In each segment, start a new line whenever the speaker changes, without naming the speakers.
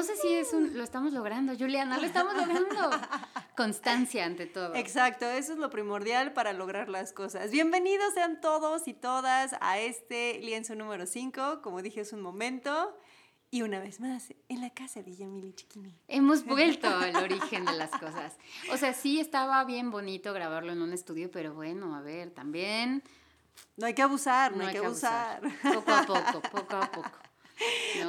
No sé si es un, lo estamos logrando, Juliana, lo estamos logrando. Constancia ante todo.
Exacto, eso es lo primordial para lograr las cosas. Bienvenidos sean todos y todas a este lienzo número 5, como dije hace un momento. Y una vez más, en la casa de Yamili Chiquini.
Hemos vuelto al origen de las cosas. O sea, sí estaba bien bonito grabarlo en un estudio, pero bueno, a ver, también...
No hay que abusar, no, hay, que, abusar.
Poco a poco, poco a poco.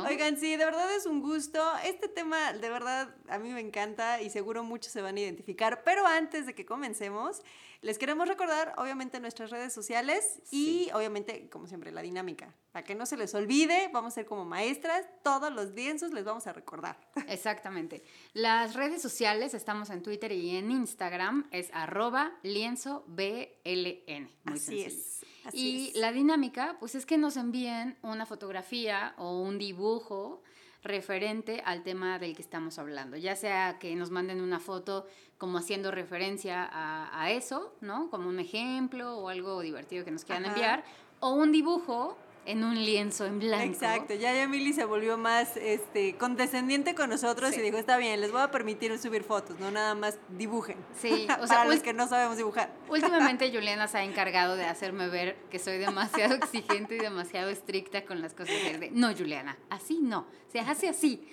Oigan, sí, de verdad es un gusto. Este tema, de verdad, a mí me encanta y seguro muchos se van a identificar. Pero antes de que comencemos, les queremos recordar, obviamente, nuestras redes sociales y, obviamente, como siempre, la dinámica. Para que no se les olvide, vamos a ser como maestras, todos los lienzos les vamos a recordar.
Exactamente. Las redes sociales, estamos en Twitter y en Instagram, es arroba lienzo BLN. Muy
Así es
y la dinámica, pues es que nos envíen una fotografía o un dibujo referente al tema del que estamos hablando, ya sea que nos manden una foto como haciendo referencia a, eso, ¿no? Como un ejemplo o algo divertido que nos quieran enviar, o un dibujo en un lienzo en blanco.
Exacto, ya Yamili se volvió más este, condescendiente con nosotros y dijo, está bien, les voy a permitir subir fotos, no nada más dibujen.
Sí,
o sea, para los que no sabemos dibujar.
Últimamente Juliana se ha encargado de hacerme ver que soy demasiado exigente y demasiado estricta con las cosas de, no, Juliana, así no, se hace así.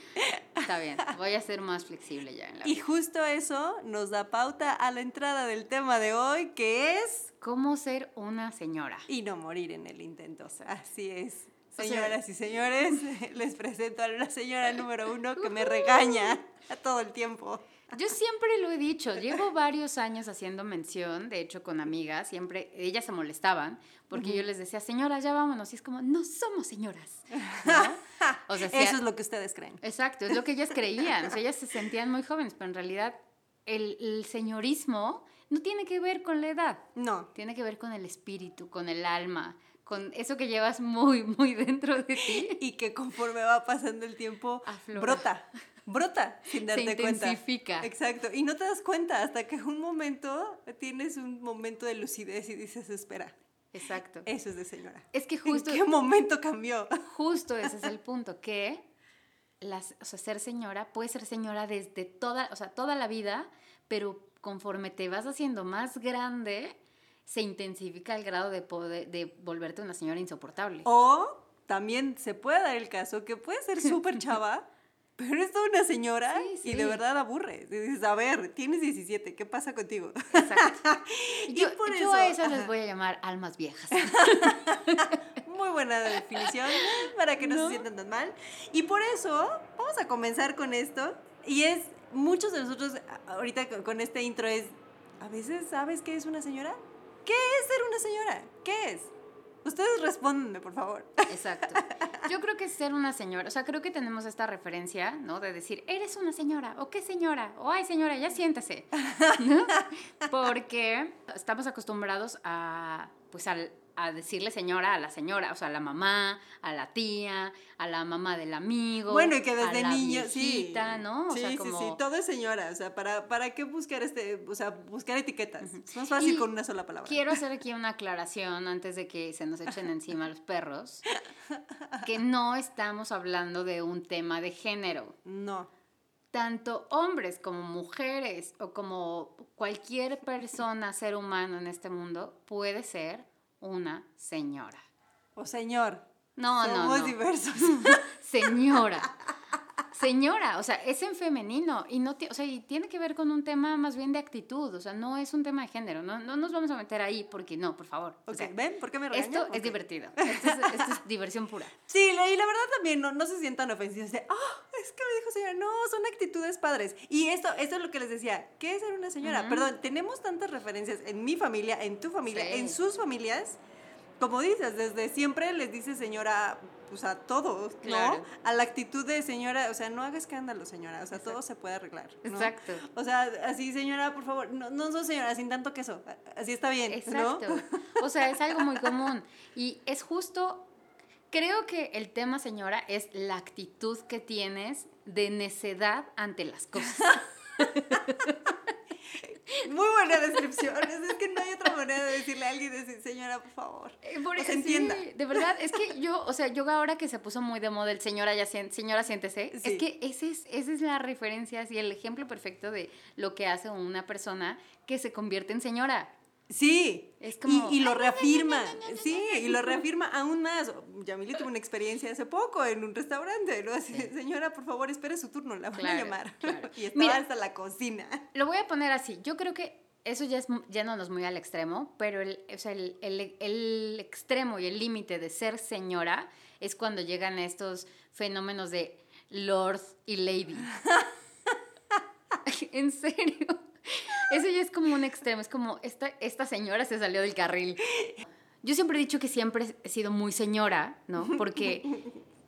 Está bien, voy a ser más flexible ya en la
Y justo eso nos da pauta a la entrada del tema de hoy, que es
cómo ser una señora.
Y no morir en el intento. Así es. Señoras y señores, les presento a la señora número uno que me regaña todo el tiempo.
Yo siempre lo he dicho, llevo varios años haciendo mención, de hecho con amigas, siempre ellas se molestaban porque yo les decía, señoras, ya vámonos, y es como, no somos señoras.
O sea, Eso es lo que ustedes creen.
Exacto, es lo que ellas creían, o sea, ellas se sentían muy jóvenes, pero en realidad el, el señorismo no tiene que ver con la edad.
No.
Tiene que ver con el espíritu, con el alma, con eso que llevas muy, muy dentro de ti.
Y que conforme va pasando el tiempo, brota. Brota sin darte
Se intensifica.
Exacto. Y no te das cuenta hasta que un momento tienes un momento de lucidez y dices, espera.
Exacto.
Eso es de señora.
Es que justo.
¿En qué momento cambió?
Justo ese es el punto, que las, o sea, ser señora puede ser señora desde toda, o sea, toda la vida, pero conforme te vas haciendo más grande, se intensifica el grado de, poder, de volverte una señora insoportable.
O también se puede dar el caso que puede ser súper chava, pero es toda una señora y de verdad aburre. dices, a ver, tienes 17, ¿qué pasa contigo?
Exacto. yo, yo a esas les voy a llamar almas viejas.
Muy buena definición para que no, no se sientan tan mal. Y por eso vamos a comenzar con esto. Y es muchos de nosotros ahorita con este intro es, ¿a veces sabes qué es una señora? ¿Qué es ser una señora? ¿Qué es? Ustedes respóndanme, por favor.
Exacto. Yo creo que ser una señora, o sea, creo que tenemos esta referencia, ¿no? De decir, eres una señora, o qué señora, o ay señora, ya siéntese. ¿No? Porque estamos acostumbrados a, pues, al, a decirle señora a la señora, o sea, a la mamá, a la tía, a la mamá del amigo.
Bueno, y que desde niño, sí.
¿no?
O sí, sea, como... sí, sí, todo es señora, o sea, ¿para, ¿para qué buscar este, o sea, buscar etiquetas? Es más fácil con una sola palabra.
Quiero hacer aquí una aclaración antes de que se nos echen encima los perros, que no estamos hablando de un tema de género.
No
tanto hombres como mujeres o como cualquier persona, ser humano en este mundo, puede ser una señora.
O señor.
No, no,
no. diversos.
señora. Señora, o sea, es en femenino y no, o sea, y tiene que ver con un tema más bien de actitud, o sea, no es un tema de género, no, no nos vamos a meter ahí porque no, por favor.
¿ven? ¿Por qué me
regañan? Esto es divertido, esto es, diversión pura.
Sí, y la verdad también no, no se sientan ofensivos de, oh, es que me dijo señora, no, son actitudes padres. Y esto, esto es lo que les decía, ¿qué es ser una señora? Perdón, tenemos tantas referencias en mi familia, en tu familia, en sus familias, como dices, desde siempre les dice señora pues a todos, ¿no? A la actitud de señora, o sea, no haga escándalo, señora, o sea, todo se puede arreglar.
Exacto.
O sea, así, señora, por favor, no, no sos señora, sin tanto queso, así está bien, Exacto.
O sea, es algo muy común. Y es justo, creo que el tema, señora, es la actitud que tienes de necedad ante las cosas.
Muy buena descripción. Es, que no hay manera de decirle a alguien, decir, señora, por favor.
Eh, por, se entienda. De verdad, es que yo, o sea, yo ahora que se puso muy de moda el señora, ya, señora, siéntese, es que ese es, esa es la referencia, así, el ejemplo perfecto de lo que hace una persona que se convierte en señora.
Sí, es como, y, lo reafirma, sí, y lo reafirma aún más. Yamili tuvo una experiencia hace poco en un restaurante, ¿no? Así, señora, por favor, espere su turno, la voy a llamar. y estaba hasta la cocina.
Lo voy a poner así, yo creo que eso ya es yéndonos muy al extremo, pero el, o sea, el, el, el extremo y el límite de ser señora es cuando llegan estos fenómenos de lord y lady. en serio. Eso ya es como un extremo, es como esta, esta señora se salió del carril. Yo siempre he dicho que siempre he sido muy señora, ¿no? Porque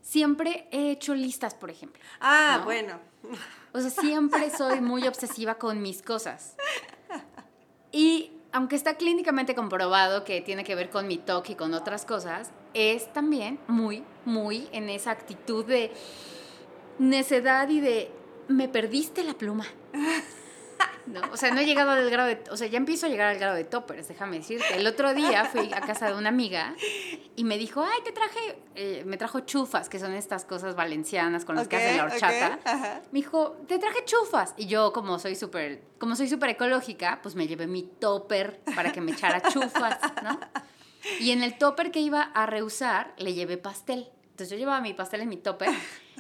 siempre he hecho listas, por ejemplo.
Ah, bueno.
O sea, siempre soy muy obsesiva con mis cosas. Y aunque está clínicamente comprobado que tiene que ver con mi toque y con otras cosas, es también muy, muy en esa actitud de necedad y de me perdiste la pluma. No, o sea, no he llegado al grado de, o sea, ya empiezo a llegar al grado de toppers, déjame decirte. El otro día fui a casa de una amiga y me dijo, ay, te traje, eh, me trajo chufas, que son estas cosas valencianas con las que hacen la horchata. Me dijo, te traje chufas. Y yo, como soy súper, como soy súper ecológica, pues me llevé mi topper para que me echara chufas, ¿no? Y en el topper que iba a reusar, le llevé pastel. Entonces yo llevaba mi pastel en mi topper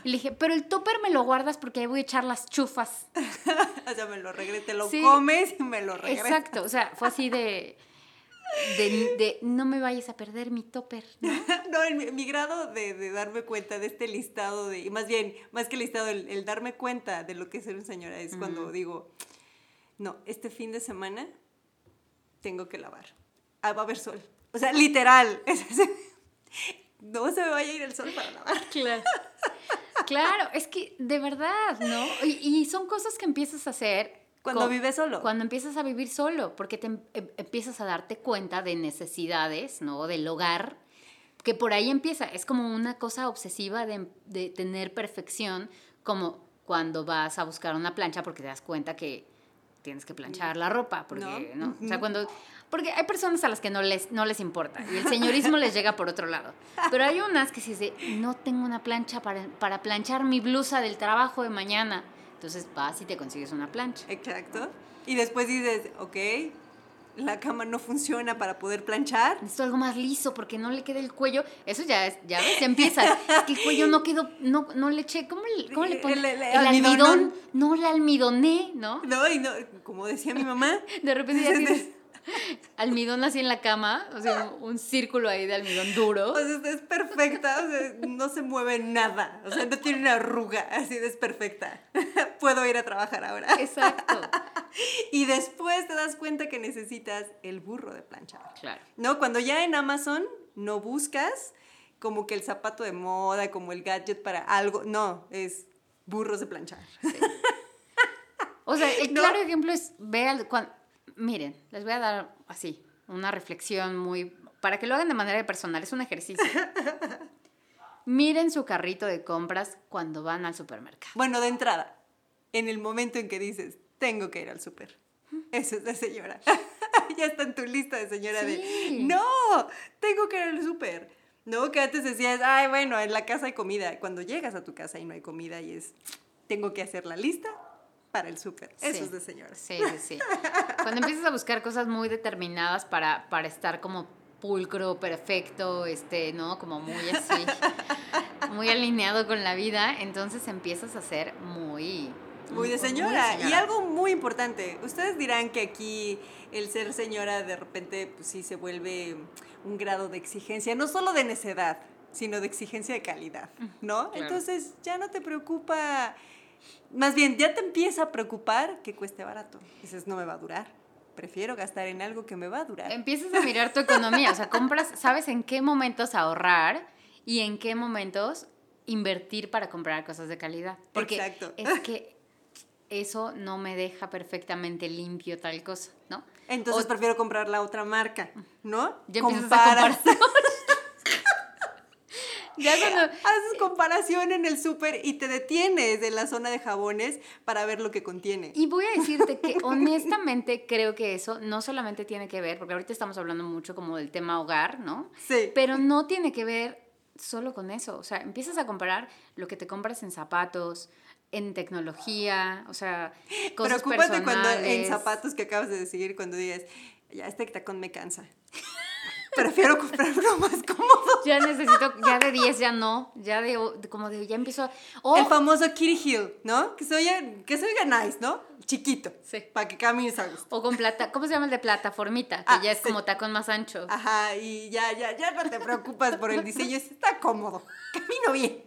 y le dije, pero el topper me lo guardas porque ahí voy a echar las chufas.
o sea, me lo regreso, te lo comes y me lo regresas.
Exacto, o sea, fue así de, de, no me vayas a perder mi topper. No,
mi, grado de, darme cuenta de este listado, de, y más bien, más que listado, el, darme cuenta de lo que es ser una señora es cuando digo, no, este fin de semana tengo que lavar. Ah, va a haber sol. O sea, literal. no se me vaya a ir el sol para lavar.
Claro. Claro, es que de verdad, ¿no? Y, son cosas que empiezas a hacer.
Cuando vives solo.
Cuando empiezas a vivir solo, porque te em, em, empiezas a darte cuenta de necesidades, ¿no? Del hogar, que por ahí empieza. Es como una cosa obsesiva de, de tener perfección, como cuando vas a buscar una plancha porque te das cuenta que tienes que planchar la ropa, porque, ¿no? O sea, cuando porque hay personas a las que no les, no les importa y el señorismo les llega por otro lado. Pero hay unas que si dice, no tengo una plancha para, para planchar mi blusa del trabajo de mañana. Entonces vas y te consigues una plancha.
Exacto. Y después dices, ok, la cama no funciona para poder planchar.
Necesito algo más liso porque no le queda el cuello. Eso ya es, ya ves, ya empieza. es que el cuello no quedó, no, no le eché, ¿cómo le, cómo le El, almidón, no le almidoné, ¿no?
No, y no, como decía mi mamá.
De repente ya tienes almidón así en la cama, o sea, un círculo ahí de almidón duro.
O sea, es perfecta, o sea, no se mueve nada, o sea, no tiene una arruga, así es perfecta. Puedo ir a trabajar ahora.
Exacto.
Y después te das cuenta que necesitas el burro de planchar.
Claro.
¿No? Cuando ya en Amazon no buscas como que el zapato de moda, como el gadget para algo, no, es burros de planchar.
O sea, el claro ejemplo es, ve cuando, Miren, les voy a dar así, una reflexión muy... para que lo hagan de manera personal, es un ejercicio. Miren su carrito de compras cuando van al supermercado.
Bueno, de entrada, en el momento en que dices, tengo que ir al super. Eso es de señora. ya está en tu lista de señora de, no, tengo que ir al super. No, que antes decías, ay, bueno, en la casa hay comida. Cuando llegas a tu casa y no hay comida y es, tengo que hacer la lista, para el súper. Eso es de señora.
Sí, sí, sí. Cuando empiezas a buscar cosas muy determinadas para, para estar como pulcro, perfecto, este, ¿no? Como muy así, muy alineado con la vida, entonces empiezas a ser muy...
Muy de señora. Y algo muy importante, ustedes dirán que aquí el ser señora de repente pues sí se vuelve un grado de exigencia, no solo de necedad, sino de exigencia de calidad, ¿no? Entonces ya no te preocupa más bien, ya te empieza a preocupar que cueste barato. Dices, no me va a durar. Prefiero gastar en algo que me va a durar.
Empiezas a mirar tu economía. O sea, compras, sabes en qué momentos ahorrar y en qué momentos invertir para comprar cosas de calidad. Porque Exacto. es que eso no me deja perfectamente limpio tal cosa, ¿no?
Entonces prefiero comprar la otra marca, ¿no?
Ya empiezas a comparar. Ya cuando...
Haces comparación en el súper y te detienes en la zona de jabones para ver lo que contiene.
Y voy a decirte que honestamente creo que eso no solamente tiene que ver, porque ahorita estamos hablando mucho como del tema hogar, ¿no?
Sí.
Pero no tiene que ver solo con eso. O sea, empiezas a comparar lo que te compras en zapatos, en tecnología, o sea, cosas
Preocúpate cuando en
personales.
zapatos que acabas de decir, cuando digas, ya este tacón me cansa. Prefiero comprar uno más cómodo.
Ya necesito, ya de 10 ya no, ya de, de como de, ya empiezo, oh,
El famoso Kitty Hill, ¿no? Que se oiga, que se oiga nice, ¿no? Chiquito.
Sí.
Para que camines a gusto.
o con plata, ¿cómo se llama el de plataformita? Que
Ah,
ya es
sí.
como tacón más ancho.
Ajá, y ya, ya, ya no te preocupas por el diseño, está cómodo. Camino bien.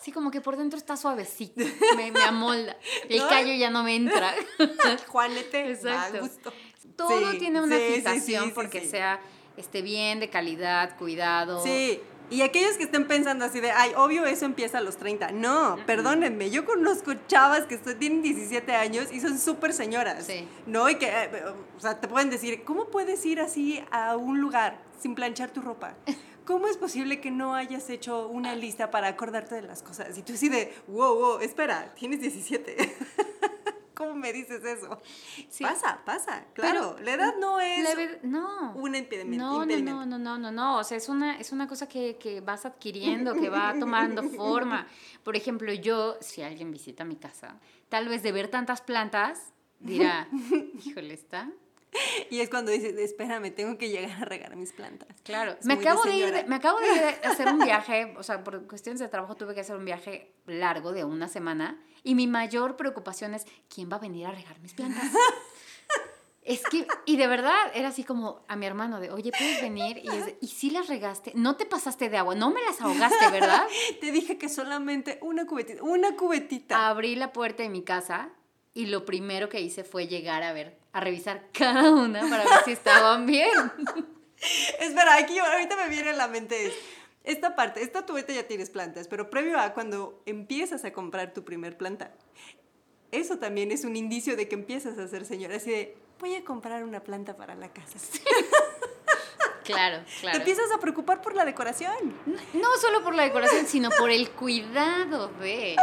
Sí, como que por dentro está suavecito, me, me amolda. El
¿No?
callo ya no me entra.
Juanete, a
Exacto.
gusto.
Todo
Sí,
tiene una
sí,
fijación porque sea esté bien, de calidad, cuidado.
Sí, y aquellos que estén pensando así de, ay, obvio eso empieza a los 30. No, perdónenme, yo conozco chavas que tienen 17 años y son súper señoras.
Sí.
¿No? Y que, eh, o sea, te pueden decir, ¿cómo puedes ir así a un lugar sin planchar tu ropa? ¿Cómo es posible que no hayas hecho una lista para acordarte de las cosas? Y tú así de, wow, wow, espera, tienes 17. ¿Cómo me dices eso?
Sí.
Pasa, pasa, claro. la edad no es
ver- no.
un impedimento.
No, no,
impedimento.
no, no, no, no, no, o sea, es una, es una cosa que, que vas adquiriendo, que va tomando forma. Por ejemplo, yo, si alguien visita mi casa, tal vez de ver tantas plantas, dirá, híjole, está.
Y es cuando dices, espérame, tengo que llegar a regar mis plantas.
Claro, me
de
acabo de, ir, de- me acabo de ir a hacer un viaje, o sea, por cuestiones de trabajo tuve que hacer un viaje largo de una semana y mi mayor preocupación es, ¿quién va a venir a regar mis plantas? Es que, y de verdad, era así como a mi hermano de, oye, ¿puedes venir? Y, es de, ¿y si las regaste? No te pasaste de agua, no me las ahogaste, ¿verdad?
Te dije que solamente una cubetita, una cubetita.
Abrí la puerta de mi casa y lo primero que hice fue llegar a ver, a revisar cada una para ver si estaban bien.
Espera, aquí ahorita me viene a la mente es, esta parte, esta tubeta ya tienes plantas, pero previo a cuando empiezas a comprar tu primer planta, eso también es un indicio de que empiezas a ser señora, así de, voy a comprar una planta para la casa.
Claro,
Te
claro.
empiezas a preocupar por la decoración.
No solo por la decoración, sino por el cuidado de...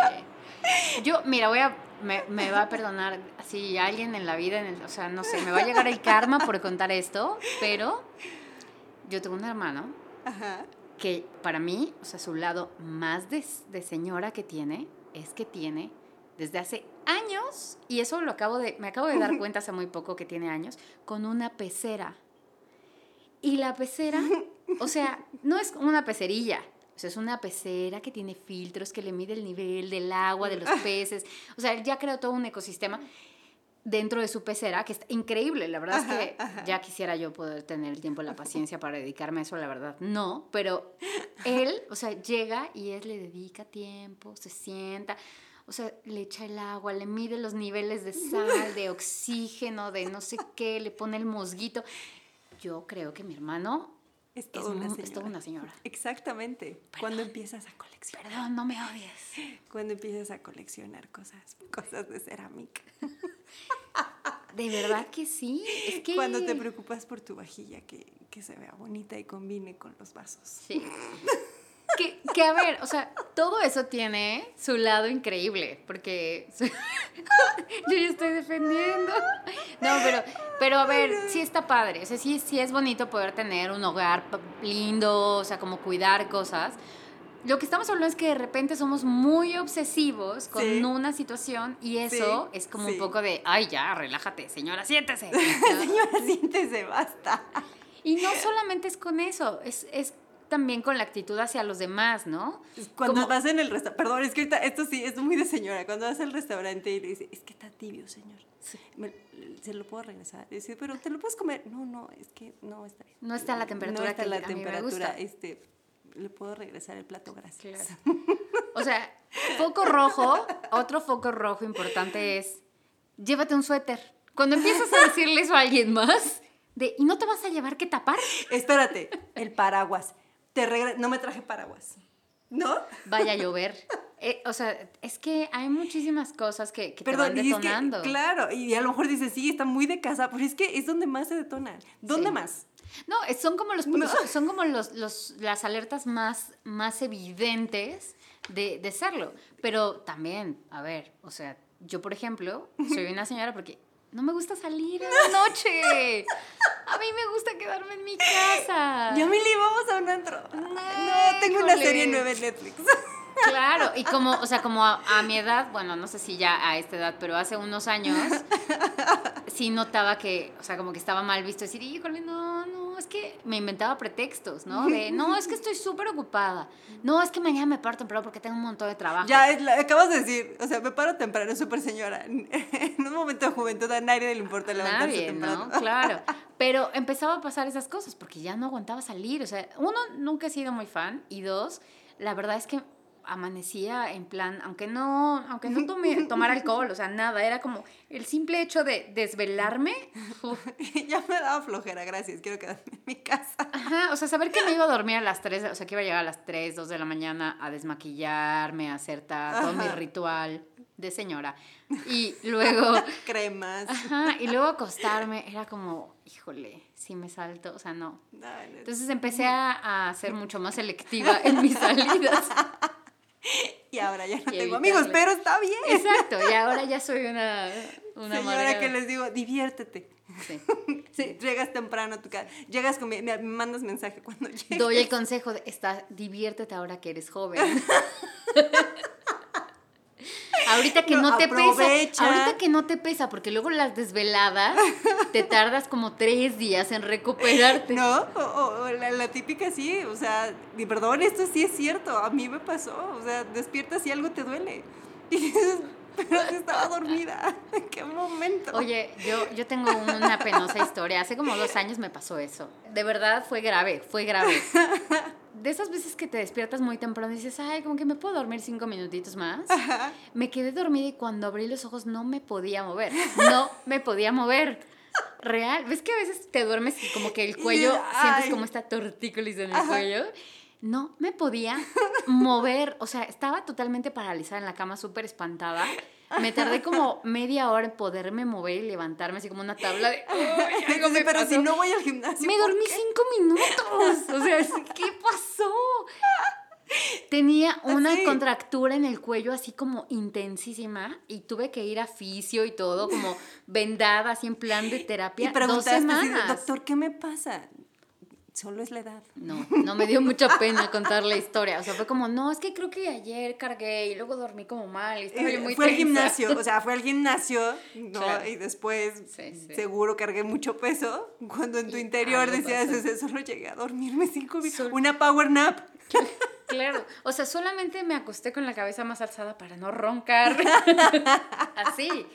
Yo, mira, voy a... Me, me va a perdonar si alguien en la vida, en el- o sea, no sé, me va a llegar el karma por contar esto, pero yo tengo un hermano
Ajá.
que para mí, o sea, su lado más de, de señora que tiene es que tiene desde hace años, y eso lo acabo de, me acabo de dar cuenta hace muy poco que tiene años, con una pecera. Y la pecera, o sea, no es una pecerilla, o sea, es una pecera que tiene filtros, que le mide el nivel del agua, de los peces, o sea, él ya creó todo un ecosistema dentro de su pecera, que es increíble, la verdad
Ajá,
es que
ajá.
ya quisiera yo poder tener el tiempo y la paciencia para dedicarme a eso, la verdad, no, pero él, o sea, llega y él le dedica tiempo, se sienta, o sea, le echa el agua, le mide los niveles de sal, de oxígeno, de no sé qué, le pone el musguito. Yo creo que mi hermano
Es toda una señora.
es toda una señora.
Exactamente. Cuando empiezas a coleccionar.
Perdón, no me odies.
Cuando empiezas a coleccionar cosas, cosas de cerámica.
De verdad que sí. Es que...
Cuando te preocupas por tu vajilla, que, que se vea bonita y combine con los vasos.
Sí. Que, a ver, o sea, todo eso tiene su lado increíble, porque yo ya estoy defendiendo. No, pero, pero a ver, sí está padre, o sea, sí, sí es bonito poder tener un hogar lindo, o sea, como cuidar cosas. Lo que estamos hablando es que de repente somos muy obsesivos con
Sí.
una situación y eso
Sí,
es como
sí.
un poco de, ay, ya, relájate, señora, siéntese.
Señora, siéntese, basta.
Y no solamente es con eso, es, es también con la actitud hacia los demás, ¿no?
Cuando
Como-
vas en el restaurante, perdón, es que ahorita, esto sí, es muy de señora. Cuando vas al restaurante y le dices, es que está tibio, señor. Me- se lo puedo regresar. Y dice, pero te lo puedes comer. No, no, es que no está bien.
No está la temperatura
No está
que
la
a mí me
temperatura.
gusta.
Este, le puedo regresar el plato, gracias.
Claro. O sea, foco rojo, otro foco rojo importante es, llévate un suéter. Cuando empiezas a decirle eso a alguien más, de, ¿y no te vas a llevar que tapar?
Espérate, el paraguas. Te regre- no me traje paraguas. ¿No?
vaya a llover. Eh, o sea, es que hay muchísimas cosas que, que te van
y es que,
detonando.
claro, y a lo mejor dices, sí, está muy de casa, pero es que es donde más se detona. ¿Dónde
Sí.
más?
No, son como los
No.
son- como los, los las alertas más más evidentes de, de serlo. Pero también, a ver, o sea, yo por ejemplo, soy una señora porque no me gusta salir en la noche. A mí me gusta quedarme en mi casa.
Vamos a un antro.
No,
No, tengo una serie nueva en Netflix.
Claro, y como, o sea, como a, a mi edad, bueno, no sé si ya a esta edad, pero hace unos años sí notaba que, o sea, como que estaba mal visto decir, híjole, no, no, es que me inventaba pretextos, ¿no? De, no, es que estoy súper ocupada. No, es que mañana me paro temprano porque tengo un montón de trabajo.
Ya, es la- acabas de decir, o sea, me paro temprano, súper señora. En un momento de juventud a nadie le importa levantarse
Nadie,
temprano.
¿no? Claro. Pero empezaba a pasar esas cosas porque ya no aguantaba salir. O sea, uno, nunca he sido muy fan. Y dos, la verdad es que amanecía en plan, aunque no, aunque no tome, tomara alcohol, o sea, nada, era como el simple hecho de desvelarme. uf.
ya me daba flojera, gracias, quiero quedarme en mi casa.
Ajá, o sea, saber que me iba a dormir a las 3, o sea, que iba a llegar a las 3, 2 de la mañana a desmaquillarme, a hacer todo mi ritual de señora. Y luego...
Cremas.
Ajá, y luego acostarme era como, híjole, si me salto, o sea, no. Entonces empecé a, a ser mucho más selectiva en mis salidas.
Y ahora ya no
Y
tengo amigos, pero está bien.
Exacto, y ahora ya soy una, una
Señora
amargada.
que les digo, diviértete.
Sí.
Sí, llegas temprano a tu casa, llegas con mi, me mandas mensaje cuando llegues.
Doy el consejo de, está, diviértete ahora que eres joven. Ahorita que no,
No,
te pesa, ahorita que no te pesa, porque luego las desveladas te tardas como tres días en recuperarte.
¿No? O, o- o la, la típica sí, o sea, y perdón, esto sí es cierto, a mí me pasó, o sea, despiertas y algo te duele. Y dices, pero estaba dormida, ¿en qué momento?
Oye, yo, yo tengo una penosa historia. Hace como dos años me pasó eso. De verdad fue grave, fue grave. De esas veces que te despiertas muy temprano y dices, ay, como que me puedo dormir cinco minutitos más.
Ajá.
Me quedé dormida y cuando abrí los ojos no me podía mover. No me podía mover. Real. ¿Ves que a veces te duermes y como que el cuello, sientes como esta tortícolis en el cuello? No me podía mover. O sea, estaba totalmente paralizada en la cama, súper espantada. Me tardé como media hora en poderme mover y levantarme así como una tabla de... "Ay, algo me
pero
pasó".
si no voy al gimnasio.
Me
¿por
dormí
qué?
cinco minutos. O sea, ¿qué pasó? Tenía una
Así.
contractura en el cuello así como intensísima y tuve que ir a fisio y todo como vendada así en plan de terapia
Y
dos
preguntaste,
semanas.
doctor, ¿qué me pasa? Solo es la edad.
No, no me dio mucha pena contar la historia. O sea, fue como, no, es que creo que ayer cargué y luego dormí como mal y estaba yo muy
fue al gimnasio, o sea, fue al gimnasio, ¿no?
Claro.
Y después
Sí, sí.
seguro cargué mucho peso. Cuando en tu
Y
interior decías. "Ese, solo llegué a dormirme cinco minutos. Una power nap.
Claro, o sea, solamente me acosté con la cabeza más alzada para no roncar. Así.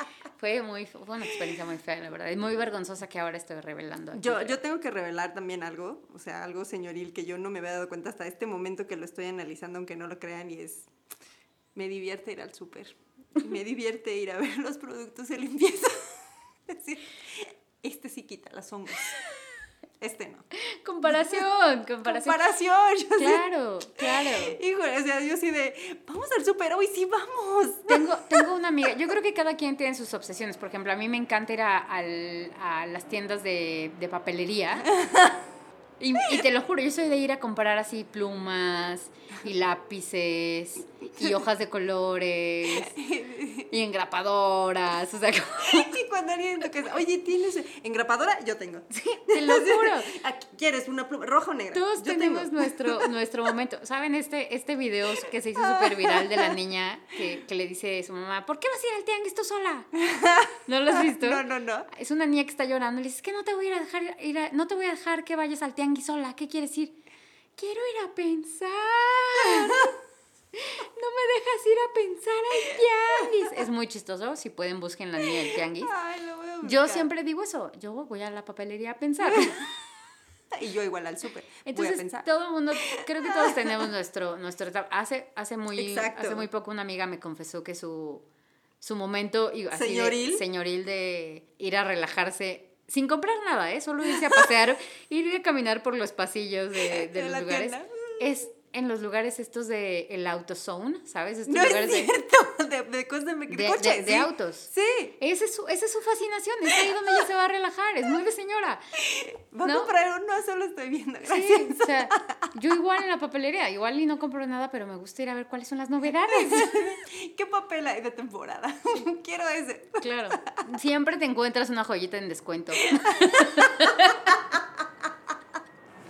Fue muy fue una experiencia muy fea, la verdad. Es muy vergonzosa que ahora estoy revelando. aquí,
Yo,
pero-
yo tengo que revelar también algo, o sea, algo señoril que yo no me había dado cuenta hasta este momento que lo estoy analizando, aunque no lo crean, y es, me divierte ir al súper, me divierte ir a ver los productos de limpieza. Es decir, este sí quita las hongos, este no.
Comparación, comparación.
Comparación, yo.
Claro, claro.
Híjole, o sea, yo sí de, vamos al súper hoy, sí, vamos.
Tengo, tengo una amiga, yo creo que cada quien tiene sus obsesiones. Por ejemplo, a mí me encanta ir a, al- a las tiendas de, de papelería. Y, y te lo juro, yo soy de ir a comprar así plumas y lápices y hojas de colores y engrapadoras. O sea, como-
Y cuando alguien oye, ¿tienes engrapadora? Yo tengo.
te lo juro.
Aquí, ¿Quieres una pluma roja o negra?
Todos
Yo
tenemos
tengo.
nuestro, nuestro momento. ¿Saben este, este video que se hizo súper viral de la niña que, que le dice a su mamá, ¿por qué vas a ir al tianguis tú sola? ¿No lo has visto?
No, no, no.
Es una niña que está llorando. Le dice, es que no te voy a dejar ir a- no te voy a dejar que vayas al tianguis sola. ¿Qué quieres ir? Quiero ir a pensar. No me dejas ir a pensar al tianguis. Es muy chistoso. Si pueden, busquen la niña del tianguis.
Ay, lo voy a
Yo siempre digo eso. Yo voy a la papelería a pensar.
Y yo igual al súper. Voy a
Entonces,
pensar.
todo el mundo, creo que todos tenemos nuestro, nuestro etapa. Hace, hace, muy,
Exacto.
hace muy poco una amiga me confesó que su, su momento así de-
¿Señoril?
señoril de ir a relajarse sin comprar nada, ¿eh? Solo irse a pasear, ir a caminar por los pasillos de, de
De
los lugares.
tienda.
Es en los lugares estos de el AutoZone, ¿sabes? Estos
No es
lugares de-
cierto, de, de cosas de,
de,
coches,
de- de
sí.
autos.
Sí,
Esa es, su, esa es su fascinación, es ahí donde ella se va a relajar, es muy de señora.
va a
¿No?
comprar uno, solo estoy viendo,
Sí,
gracias.
o sea, yo igual en la papelería, igual y no compro nada, pero me gusta ir a ver cuáles son las novedades.
¿Qué papel hay de temporada? Quiero ese.
Claro, siempre te encuentras una joyita en descuento.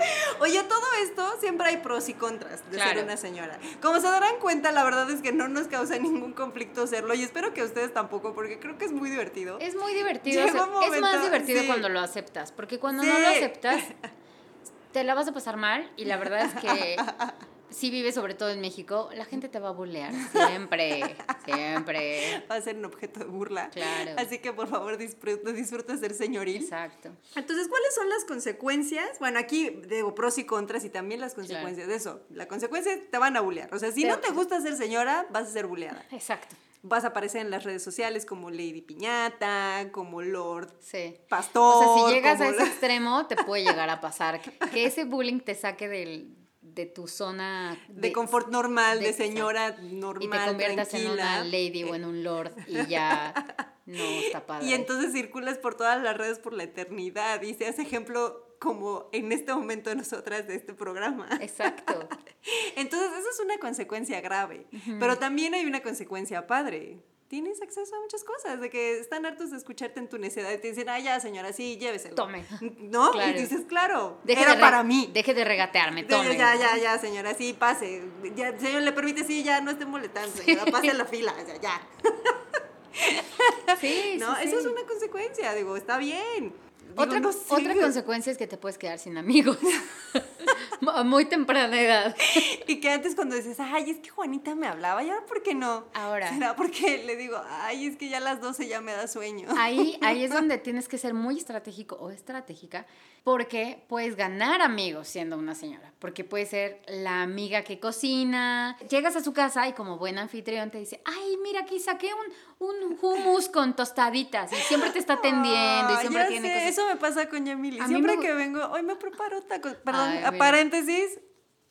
Oye, todo esto siempre hay pros y contras de
Claro.
ser una señora. Como se darán cuenta, la verdad es que no nos causa ningún conflicto serlo y espero que a ustedes tampoco, porque creo que es muy divertido.
Es muy divertido.
Llega
acep-
un
es más
momento,
divertido
sí.
cuando lo aceptas, porque cuando
Sí.
no lo aceptas, te la vas a pasar mal y la verdad es que si vives sobre todo en México, la gente te va a bullear. Siempre, siempre.
Va a ser un objeto de burla.
Claro.
Así que por favor disfruta, disfruta ser señoril.
Exacto.
Entonces, ¿cuáles son las consecuencias? Bueno, aquí digo pros y contras y también las consecuencias de eso. La consecuencia es te van a bullear. O sea, si
Te-
no te gusta ser señora, vas a ser bulleada.
Exacto.
Vas a aparecer en las redes sociales como Lady Piñata, como Lord
Sí.
Pastor.
O sea, si llegas a ese
la-
extremo, te puede llegar a pasar que, que ese bullying te saque del, de tu zona
de, confort normal, de,
de-
señora
y
normal,
te conviertas
tranquila.
en una lady o en un lord y ya no está padre.
Y entonces circulas por todas las redes por la eternidad y seas ejemplo como en este momento de nosotras de este programa.
Exacto.
Entonces, esa es una consecuencia grave. Pero también hay una consecuencia padre. Tienes acceso a muchas cosas, de que están hartos de escucharte en tu necedad y te dicen, ah, ya, señora, sí, lléveselo.
Tome.
¿No?
Claro.
Y dices, claro,
Deje
era para mí.
Deje de regatearme, tome.
Ya, ya, ya, señora, sí, pase. Ya, señor, le permite, sí, ya, no esté molestando, señora, pase a la fila, ya, ya.
Sí,
No,
sí,
eso
sí.
es una consecuencia, digo, está bien. Digo,
Otra,
no
otra consecuencia es que te puedes quedar sin amigos a muy temprana edad.
Y que antes cuando dices, ay, es que Juanita me hablaba, ¿y ahora por qué no?
Ahora.
¿Será porque le digo, ay, es que ya a las 12 ya me da sueño?
Ahí, ahí es donde tienes que ser muy estratégico o estratégica porque puedes ganar amigos siendo una señora. Porque puede ser la amiga que cocina. Llegas a su casa y como buen anfitrión te dice, ay, mira, aquí saqué un, un hummus con tostaditas. Y siempre te está atendiendo y siempre tiene
sé,
cosas.
Eso me pasa con Yamili. Siempre
me
que vengo, hoy me preparo tacos. Perdón,
Ay.
Paréntesis,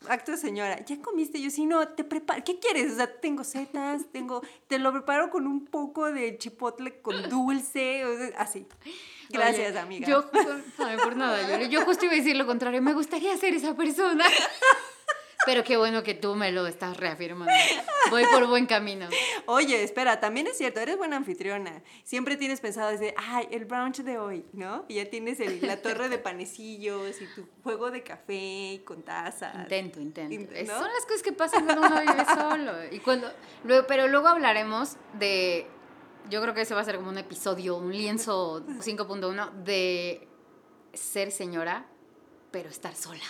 acto de señora. ¿Ya comiste? Yo sí, no, te preparo. ¿Qué quieres? O sea, tengo setas, tengo. Te lo preparo con un poco de chipotle con dulce, o sea, así. Gracias,
Oye,
amiga.
Yo, ay, por nada, yo, yo justo iba a decir lo contrario. Me gustaría ser esa persona. Pero qué bueno que tú me lo estás reafirmando. Voy por buen camino.
Oye, espera, también es cierto, eres buena anfitriona. Siempre tienes pensado desde, ay, el brunch de hoy, ¿no? Y ya tienes el- la torre de panecillos y tu juego de café con tazas.
Intento, intento.
Int-
Es-
¿no?
Son las cosas que pasan cuando uno vive solo. Y cuando, luego, pero luego hablaremos de, yo creo que ese va a ser como un episodio, un lienzo 5.1 de ser señora, pero estar sola.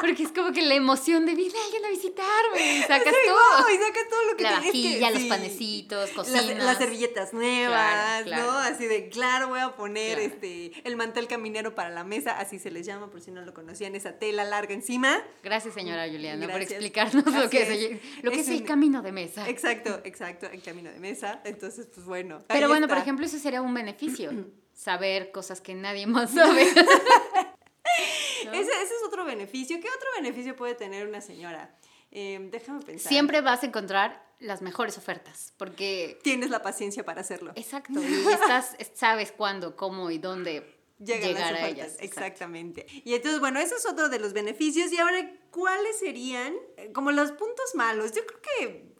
Porque es como que la emoción de viene alguien a visitarme y sacas
Sí,
todo.
no, y sacas todo lo que
La
que
vajilla, los
sí.
panecitos, cocinas.
las servilletas nuevas,
Claro, claro.
¿no? Así de, claro, voy a poner
Claro.
este el mantel caminero para la mesa, así se les llama, por si no lo conocían, esa tela larga encima.
Gracias, señora Juliana, por explicarnos lo que es, lo que
Es
es el
un-
camino de mesa.
Exacto, exacto, el camino de mesa. Entonces, pues bueno.
Pero bueno, por ejemplo, eso sería un beneficio. Saber cosas que nadie más sabe.
Ese, ese es otro beneficio. ¿Qué otro beneficio puede tener una señora? Eh, déjame pensar.
Siempre vas a encontrar las mejores ofertas, porque...
Tienes la paciencia para hacerlo.
Exacto, y estás, sabes cuándo, cómo y dónde
Llegan
llegar
las
a ellas. exacto.
Exactamente. Y entonces, bueno, ese es otro de los beneficios. Y ahora, ¿cuáles serían eh, como los puntos malos? Yo creo que,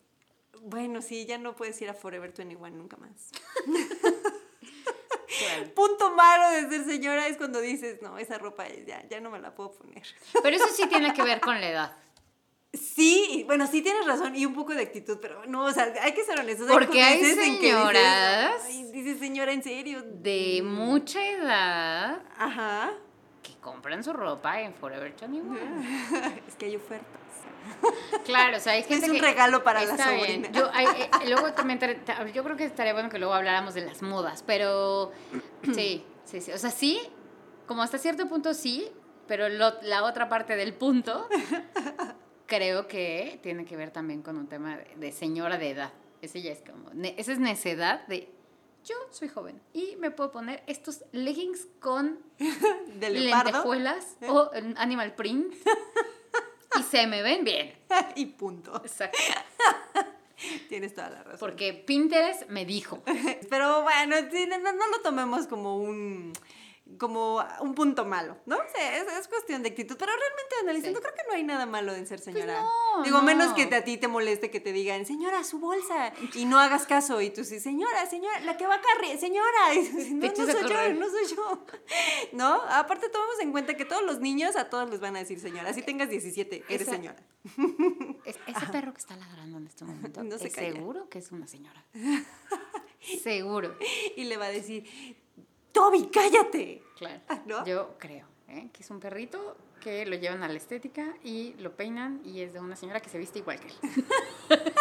bueno, sí, ya no puedes ir a Forever 21 nunca más.
Claro.
Punto malo de ser señora es cuando dices, no, esa ropa ya, ya no me la puedo poner.
Pero eso sí tiene que ver con la edad.
Sí, bueno, sí tienes razón y un poco de actitud, pero no, o sea, hay que ser honestos.
Porque hay
dices,
señoras-
"Ay, dices, señora, en serio.
De mucha edad
Ajá.
que compran su ropa en Forever 21.
es que hay ofertas.
Claro, o sea, hay gente
un
que-
regalo para la sobrina.
bien. Yo, hay- eh, luego también, yo creo que estaría bueno que luego habláramos de las modas, pero sí, sí, sí. O sea, sí, como hasta cierto punto sí, pero lo- la otra parte del punto creo que tiene que ver también con un tema de, de señora de edad. Ese ya es como, ne- esa es necedad de, yo soy joven y me puedo poner estos leggings con
de
lentejuelas o eh, animal print y se me ven bien.
y punto.
Exacto.
Tienes toda la razón.
Porque Pinterest me dijo.
Pero bueno, no, no lo tomemos como un como un punto malo, ¿no? O sea, es, es cuestión de actitud, pero realmente analizando
Sí.
creo que no hay nada malo en ser señora.
no,
Digo,
no.
menos que a ti te moleste que te digan, señora, su bolsa, y no hagas caso, y tú sí, señora, señora, la que va a carre, señora, y tú, sí, no,
Te
no soy yo, no soy yo, ¿no? Aparte tomemos en cuenta que todos los niños a todos les van a decir señora, si tengas 17, eres
Esa-
señora.
Es- ese perro que está ladrando en este momento,
No se
es seguro que es una señora. seguro.
Y le va a decir, Toby, cállate.
Claro.
¿No?
Yo creo ¿eh? que es un perrito que lo llevan a la estética y lo peinan y es de una señora que se viste igual que él.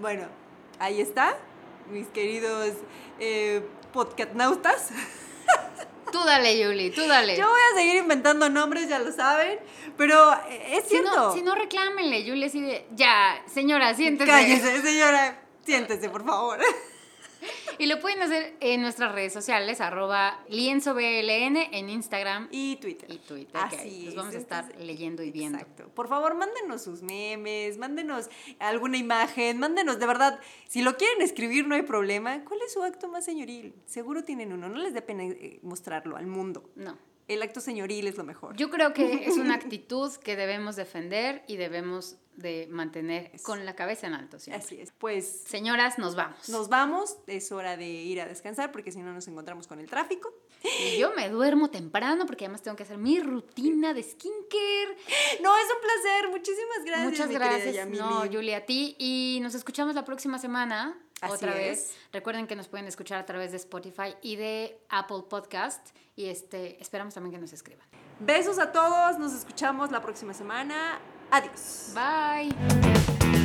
Bueno, ahí está, mis queridos eh, podcastnautas.
Tú dale, Yuli, tú dale.
Yo voy a seguir inventando nombres, ya lo saben, pero eh, es
si,
cierto.
no, si no, reclámenle, Yuli así de, ya, señora, siéntese.
Cállese, señora, siéntese, por favor.
Y lo pueden hacer en nuestras redes sociales, arroba lienzobln en Instagram
Y Twitter.
y Twitter,
Así
ahí los
es,
vamos a estar
entonces,
leyendo y viendo.
Exacto. Por favor, mándenos sus memes, mándenos alguna imagen, mándenos, de verdad, si lo quieren escribir no hay problema. ¿Cuál es su acto más señoril? Seguro tienen uno, no les dé pena eh, mostrarlo al mundo.
No.
El acto señoril es lo mejor.
Yo creo que es una actitud que debemos defender y debemos de mantener con la cabeza en alto. siempre.
Así es. Pues
Señoras, nos vamos.
nos vamos, es hora de ir a descansar porque si no nos encontramos con el tráfico.
Y yo me duermo temprano porque además tengo que hacer mi rutina de skincare.
No, es un placer, muchísimas gracias.
Muchas gracias. No, Julia, a ti. Y nos escuchamos la próxima semana.
Así
otra vez.
es.
Recuerden que nos pueden escuchar a través de Spotify y de Apple Podcast. Y este, esperamos también que nos escriban.
Besos a todos, nos escuchamos la próxima semana. Adiós.
Bye.